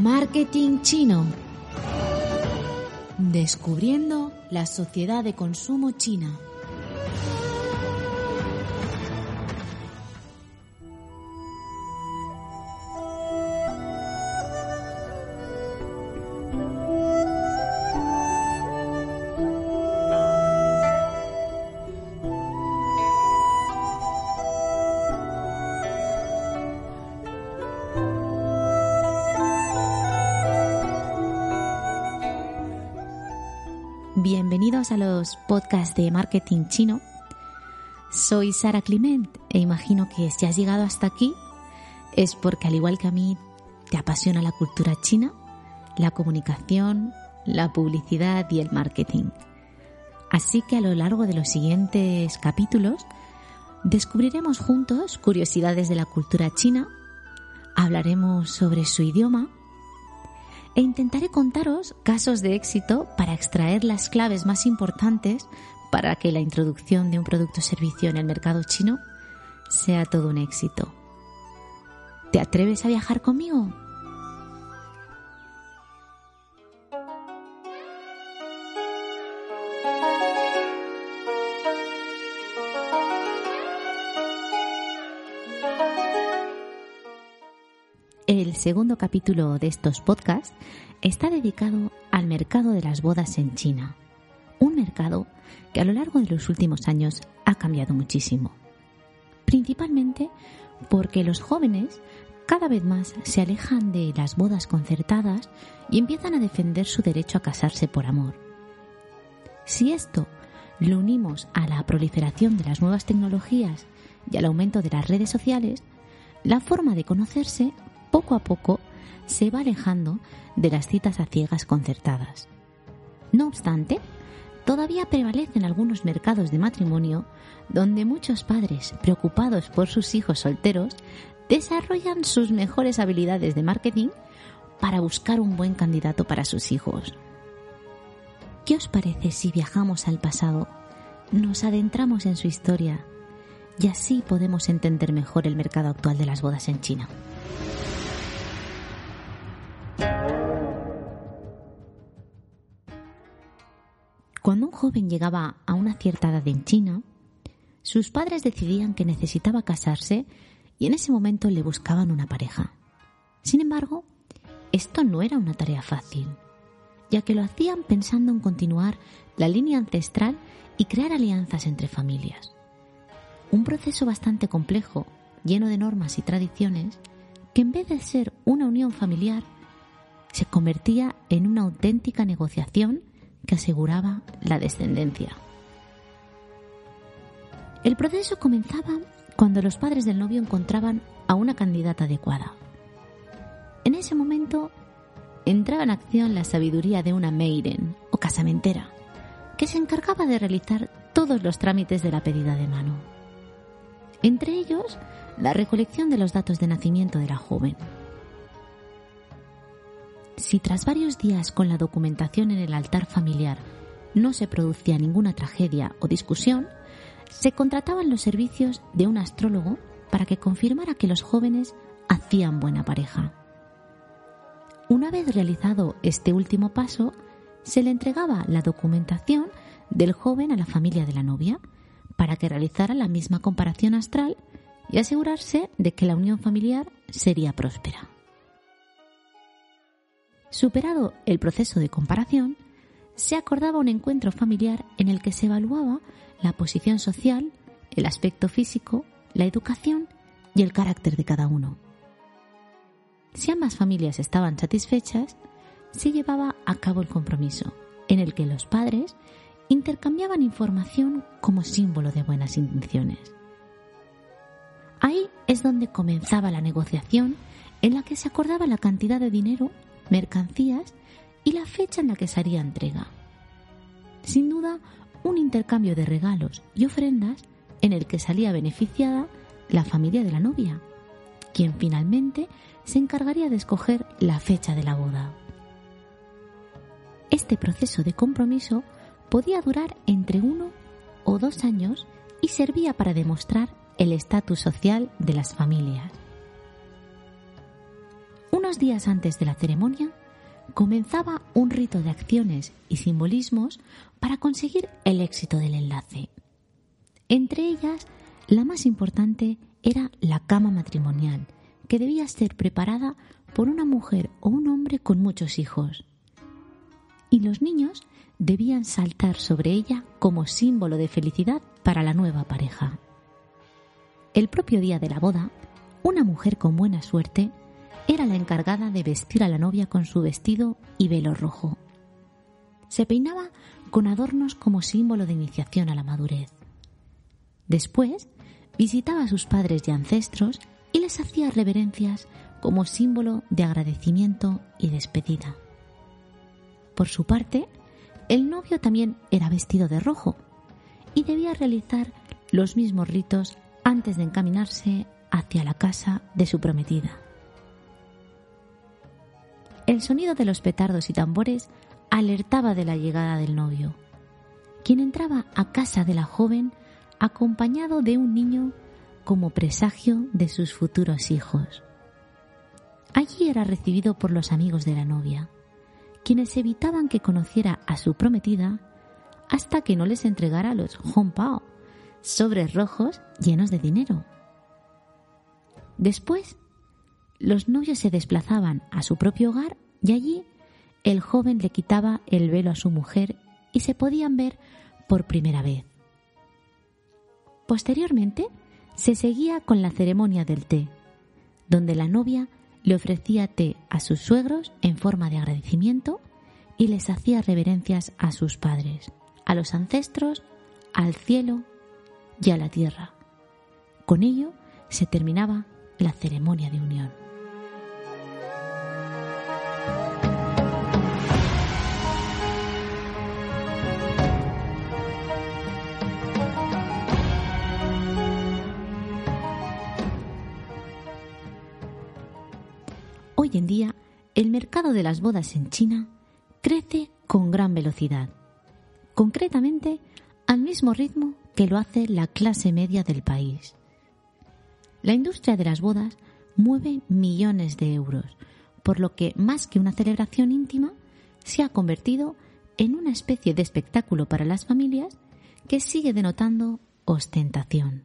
Marketing chino. Descubriendo la sociedad de consumo china. Bienvenidos a los podcasts de marketing chino. Soy Sara Clement e imagino que si has llegado hasta aquí es porque al igual que a mí te apasiona la cultura china, la comunicación, la publicidad y el marketing. Así que a lo largo de los siguientes capítulos descubriremos juntos curiosidades de la cultura china, hablaremos sobre su idioma, e intentaré contaros casos de éxito para extraer las claves más importantes para que la introducción de un producto o servicio en el mercado chino sea todo un éxito. ¿Te atreves a viajar conmigo? Segundo capítulo de estos podcasts está dedicado al mercado de las bodas en China, un mercado que a lo largo de los últimos años ha cambiado muchísimo, principalmente porque los jóvenes cada vez más se alejan de las bodas concertadas y empiezan a defender su derecho a casarse por amor. Si esto lo unimos a la proliferación de las nuevas tecnologías y al aumento de las redes sociales, la forma de conocerse poco a poco se va alejando de las citas a ciegas concertadas. No obstante, todavía prevalecen algunos mercados de matrimonio donde muchos padres, preocupados por sus hijos solteros, desarrollan sus mejores habilidades de marketing para buscar un buen candidato para sus hijos. ¿Qué os parece si viajamos al pasado, nos adentramos en su historia y así podemos entender mejor el mercado actual de las bodas en China? Joven llegaba a una cierta edad en China, sus padres decidían que necesitaba casarse y en ese momento le buscaban una pareja. Sin embargo, esto no era una tarea fácil, ya que lo hacían pensando en continuar la línea ancestral y crear alianzas entre familias. Un proceso bastante complejo, lleno de normas y tradiciones, que en vez de ser una unión familiar, se convertía en una auténtica negociación que aseguraba la descendencia. El proceso comenzaba cuando los padres del novio encontraban a una candidata adecuada. En ese momento entraba en acción la sabiduría de una maiden o casamentera, que se encargaba de realizar todos los trámites de la pedida de mano. Entre ellos, la recolección de los datos de nacimiento de la joven, si tras varios días con la documentación en el altar familiar no se producía ninguna tragedia o discusión, se contrataban los servicios de un astrólogo para que confirmara que los jóvenes hacían buena pareja. Una vez realizado este último paso, se le entregaba la documentación del joven a la familia de la novia para que realizara la misma comparación astral y asegurarse de que la unión familiar sería próspera. Superado el proceso de comparación, se acordaba un encuentro familiar en el que se evaluaba la posición social, el aspecto físico, la educación y el carácter de cada uno. Si ambas familias estaban satisfechas, se llevaba a cabo el compromiso, en el que los padres intercambiaban información como símbolo de buenas intenciones. Ahí es donde comenzaba la negociación en la que se acordaba la cantidad de dinero mercancías y la fecha en la que se haría entrega. Sin duda, un intercambio de regalos y ofrendas en el que salía beneficiada la familia de la novia, quien finalmente se encargaría de escoger la fecha de la boda. Este proceso de compromiso podía durar entre uno o dos años y servía para demostrar el estatus social de las familias Unos días antes de la ceremonia, comenzaba un rito de acciones y simbolismos para conseguir el éxito del enlace. Entre ellas, la más importante era la cama matrimonial, que debía ser preparada por una mujer o un hombre con muchos hijos. Y los niños debían saltar sobre ella como símbolo de felicidad para la nueva pareja. El propio día de la boda, una mujer con buena suerte era la encargada de vestir a la novia con su vestido y velo rojo. Se peinaba con adornos como símbolo de iniciación a la madurez. Después, visitaba a sus padres y ancestros y les hacía reverencias como símbolo de agradecimiento y despedida. Por su parte, el novio también era vestido de rojo y debía realizar los mismos ritos antes de encaminarse hacia la casa de su prometida. El sonido de los petardos y tambores alertaba de la llegada del novio, quien entraba a casa de la joven acompañado de un niño como presagio de sus futuros hijos. Allí era recibido por los amigos de la novia, quienes evitaban que conociera a su prometida hasta que no les entregara los honpao, sobres rojos llenos de dinero. Después los novios se desplazaban a su propio hogar y allí el joven le quitaba el velo a su mujer y se podían ver por primera vez. Posteriormente se seguía con la ceremonia del té, donde la novia le ofrecía té a sus suegros en forma de agradecimiento y les hacía reverencias a sus padres, a los ancestros, al cielo y a la tierra. Con ello se terminaba la ceremonia de unión. Hoy en día, el mercado de las bodas en China crece con gran velocidad, concretamente al mismo ritmo que lo hace la clase media del país. La industria de las bodas mueve millones de euros, por lo que más que una celebración íntima, se ha convertido en una especie de espectáculo para las familias que sigue denotando ostentación.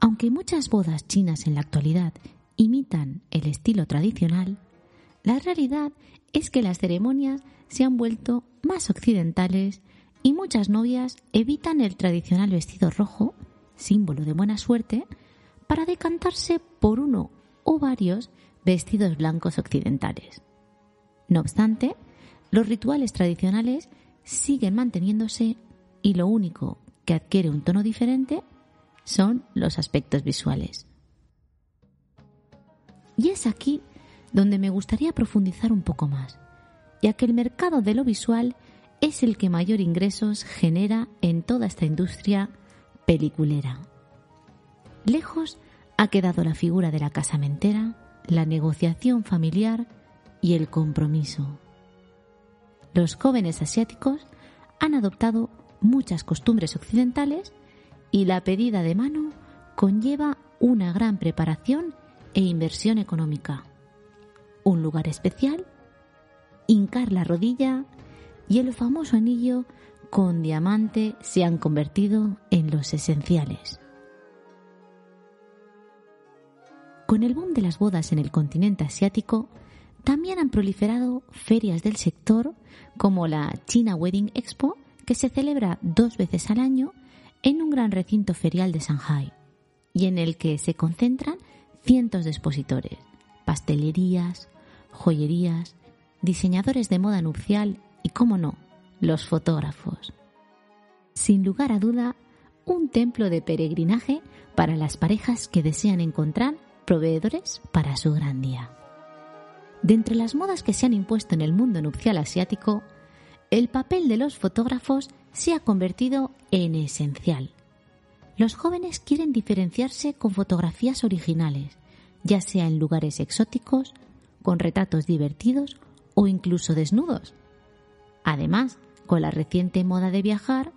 Aunque muchas bodas chinas en la actualidad imitan el estilo tradicional, la realidad es que las ceremonias se han vuelto más occidentales y muchas novias evitan el tradicional vestido rojo, símbolo de buena suerte, para decantarse por uno o varios vestidos blancos occidentales. No obstante, los rituales tradicionales siguen manteniéndose y lo único que adquiere un tono diferente son los aspectos visuales. Y es aquí donde me gustaría profundizar un poco más, ya que el mercado de lo visual es el que mayor ingresos genera en toda esta industria peliculera. Lejos ha quedado la figura de la casamentera, la negociación familiar y el compromiso. Los jóvenes asiáticos han adoptado muchas costumbres occidentales y la pedida de mano conlleva una gran preparación e inversión económica. Un lugar especial, hincar la rodilla y el famoso anillo con diamante se han convertido en los esenciales. Con el boom de las bodas en el continente asiático, también han proliferado ferias del sector como la China Wedding Expo, que se celebra dos veces al año en un gran recinto ferial de Shanghai y en el que se concentran cientos de expositores, pastelerías, joyerías, diseñadores de moda nupcial y, cómo no, los fotógrafos. Sin lugar a duda, un templo de peregrinaje para las parejas que desean encontrar proveedores para su gran día. De entre las modas que se han impuesto en el mundo nupcial asiático, el papel de los fotógrafos se ha convertido en esencial los jóvenes quieren diferenciarse con fotografías originales, ya sea en lugares exóticos, con retratos divertidos o incluso desnudos. Además, con la reciente moda de viajar,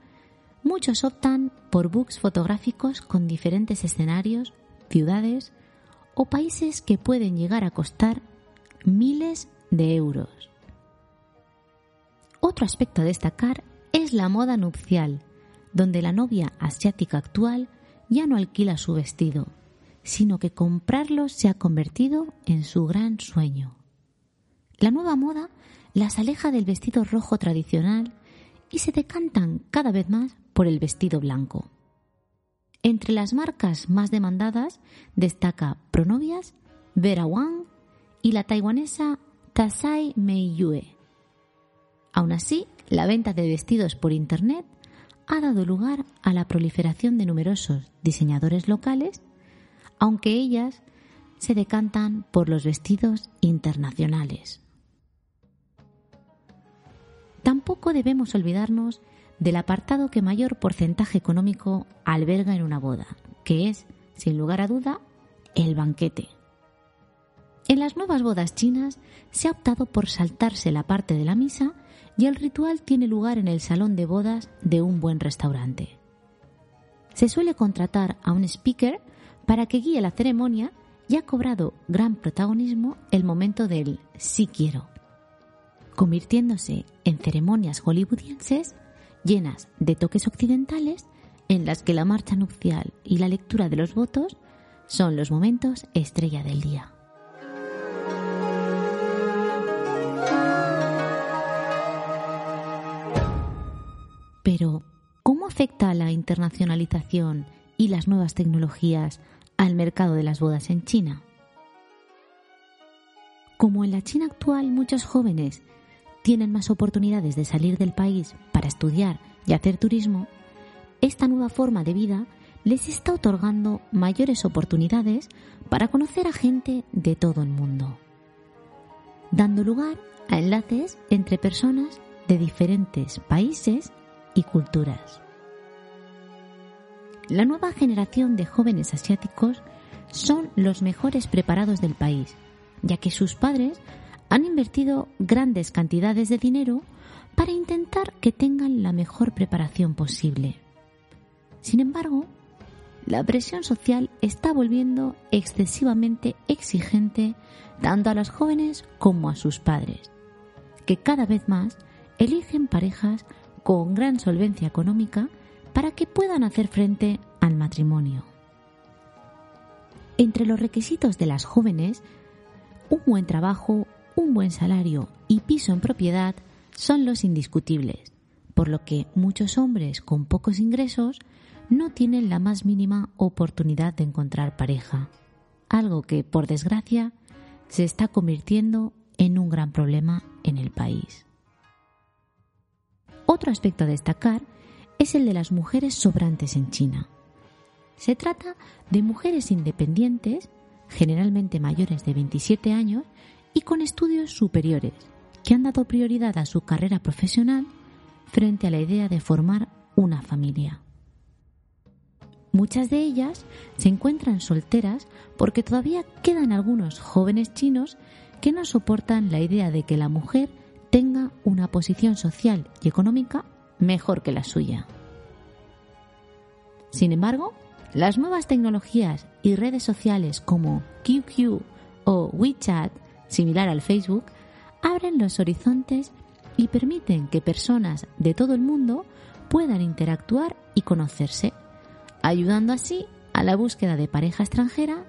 muchos optan por books fotográficos con diferentes escenarios, ciudades o países que pueden llegar a costar miles de euros. Otro aspecto a destacar es la moda nupcial, donde la novia asiática actual ya no alquila su vestido, sino que comprarlo se ha convertido en su gran sueño. La nueva moda las aleja del vestido rojo tradicional y se decantan cada vez más por el vestido blanco. Entre las marcas más demandadas destaca Pronovias, Vera Wang y la taiwanesa Tasai Meiyue. Aún así, la venta de vestidos por Internet ha dado lugar a la proliferación de numerosos diseñadores locales, aunque ellas se decantan por los vestidos internacionales. Tampoco debemos olvidarnos del apartado que mayor porcentaje económico alberga en una boda, que es, sin lugar a duda, el banquete. En las nuevas bodas chinas se ha optado por saltarse la parte de la misa y el ritual tiene lugar en el salón de bodas de un buen restaurante. Se suele contratar a un speaker para que guíe la ceremonia y ha cobrado gran protagonismo el momento del sí quiero, convirtiéndose en ceremonias hollywoodienses llenas de toques occidentales en las que la marcha nupcial y la lectura de los votos son los momentos estrella del día. Pero, ¿cómo afecta la internacionalización y las nuevas tecnologías al mercado de las bodas en China? Como en la China actual muchos jóvenes tienen más oportunidades de salir del país para estudiar y hacer turismo, esta nueva forma de vida les está otorgando mayores oportunidades para conocer a gente de todo el mundo, dando lugar a enlaces entre personas de diferentes países culturas. La nueva generación de jóvenes asiáticos son los mejores preparados del país, ya que sus padres han invertido grandes cantidades de dinero para intentar que tengan la mejor preparación posible. Sin embargo, la presión social está volviendo excesivamente exigente tanto a los jóvenes como a sus padres, que cada vez más eligen parejas con gran solvencia económica para que puedan hacer frente al matrimonio. Entre los requisitos de las jóvenes, un buen trabajo, un buen salario y piso en propiedad son los indiscutibles, por lo que muchos hombres con pocos ingresos no tienen la más mínima oportunidad de encontrar pareja, algo que, por desgracia, se está convirtiendo en un gran problema en el país. Otro aspecto a destacar es el de las mujeres sobrantes en China. Se trata de mujeres independientes, generalmente mayores de 27 años, y con estudios superiores, que han dado prioridad a su carrera profesional frente a la idea de formar una familia. Muchas de ellas se encuentran solteras porque todavía quedan algunos jóvenes chinos que no soportan la idea de que la mujer una posición social y económica mejor que la suya. Sin embargo, las nuevas tecnologías y redes sociales como QQ o WeChat similar al Facebook, abren los horizontes y permiten que personas de todo el mundo puedan interactuar y conocerse, ayudando así a la búsqueda de pareja extranjera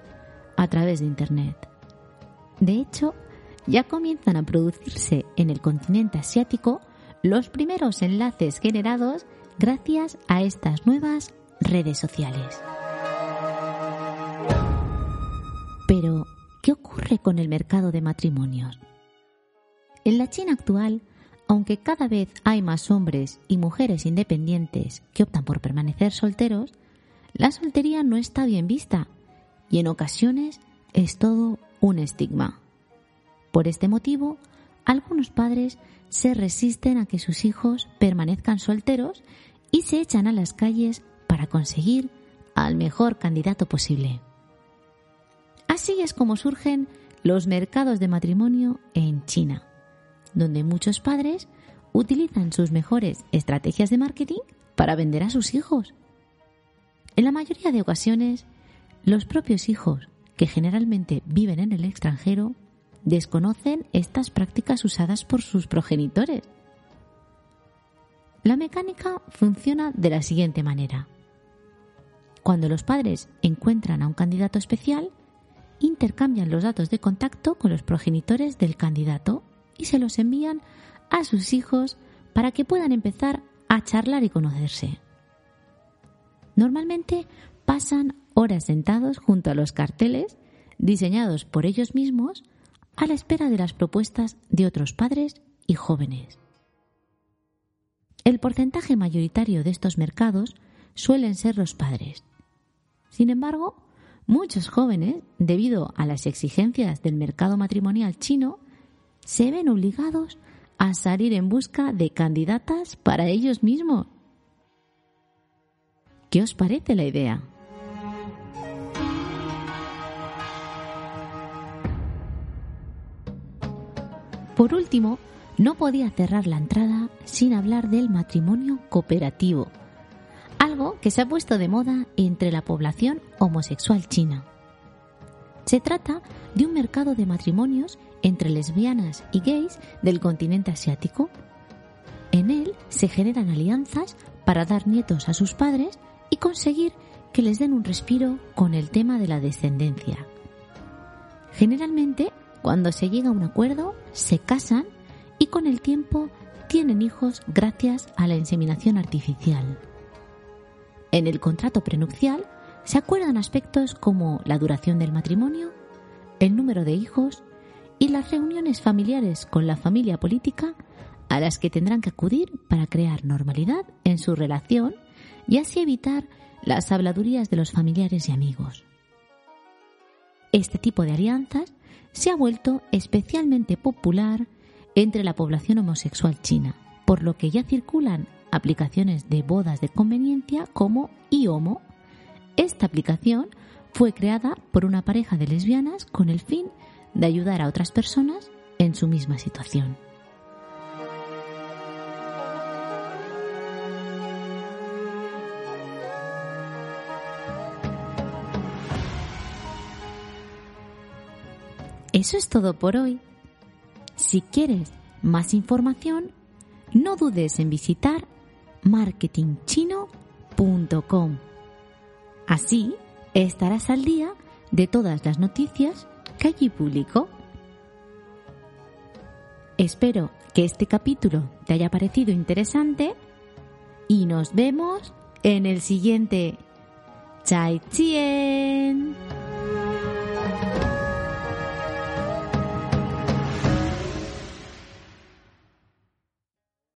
a través de Internet. De hecho, ya comienzan a producirse en el continente asiático los primeros enlaces generados gracias a estas nuevas redes sociales. Pero, ¿Qué ocurre con el mercado de matrimonios? En la China actual, aunque cada vez hay más hombres y mujeres independientes que optan por permanecer solteros, la soltería no está bien vista y en ocasiones es todo un estigma. Por este motivo, algunos padres se resisten a que sus hijos permanezcan solteros y se echan a las calles para conseguir al mejor candidato posible. Así es como surgen los mercados de matrimonio en China, donde muchos padres utilizan sus mejores estrategias de marketing para vender a sus hijos. En la mayoría de ocasiones, los propios hijos que generalmente viven en el extranjero, desconocen estas prácticas usadas por sus progenitores. La mecánica funciona de la siguiente manera. Cuando los padres encuentran a un candidato especial, intercambian los datos de contacto con los progenitores del candidato y se los envían a sus hijos para que puedan empezar a charlar y conocerse. Normalmente pasan horas sentados junto a los carteles diseñados por ellos mismos a la espera de las propuestas de otros padres y jóvenes. El porcentaje mayoritario de estos mercados suelen ser los padres. Sin embargo, muchos jóvenes, debido a las exigencias del mercado matrimonial chino, se ven obligados a salir en busca de candidatas para ellos mismos. ¿Qué os parece la idea? Por último, no podía cerrar la entrada sin hablar del matrimonio cooperativo, algo que se ha puesto de moda entre la población homosexual china. Se trata de un mercado de matrimonios entre lesbianas y gays del continente asiático. En él se generan alianzas para dar nietos a sus padres y conseguir que les den un respiro con el tema de la descendencia. Generalmente cuando se llega a un acuerdo, se casan y con el tiempo tienen hijos gracias a la inseminación artificial. En el contrato prenupcial se acuerdan aspectos como la duración del matrimonio, el número de hijos y las reuniones familiares con la familia política a las que tendrán que acudir para crear normalidad en su relación y así evitar las habladurías de los familiares y amigos. Este tipo de alianzas se ha vuelto especialmente popular entre la población homosexual china, por lo que ya circulan aplicaciones de bodas de conveniencia como iHomo. Esta aplicación fue creada por una pareja de lesbianas con el fin de ayudar a otras personas en su misma situación. Eso es todo por hoy. Si quieres más información, no dudes en visitar marketingchino.com. Así estarás al día de todas las noticias que allí publico. Espero que este capítulo te haya parecido interesante y nos vemos en el siguiente. ¡Chai Chien!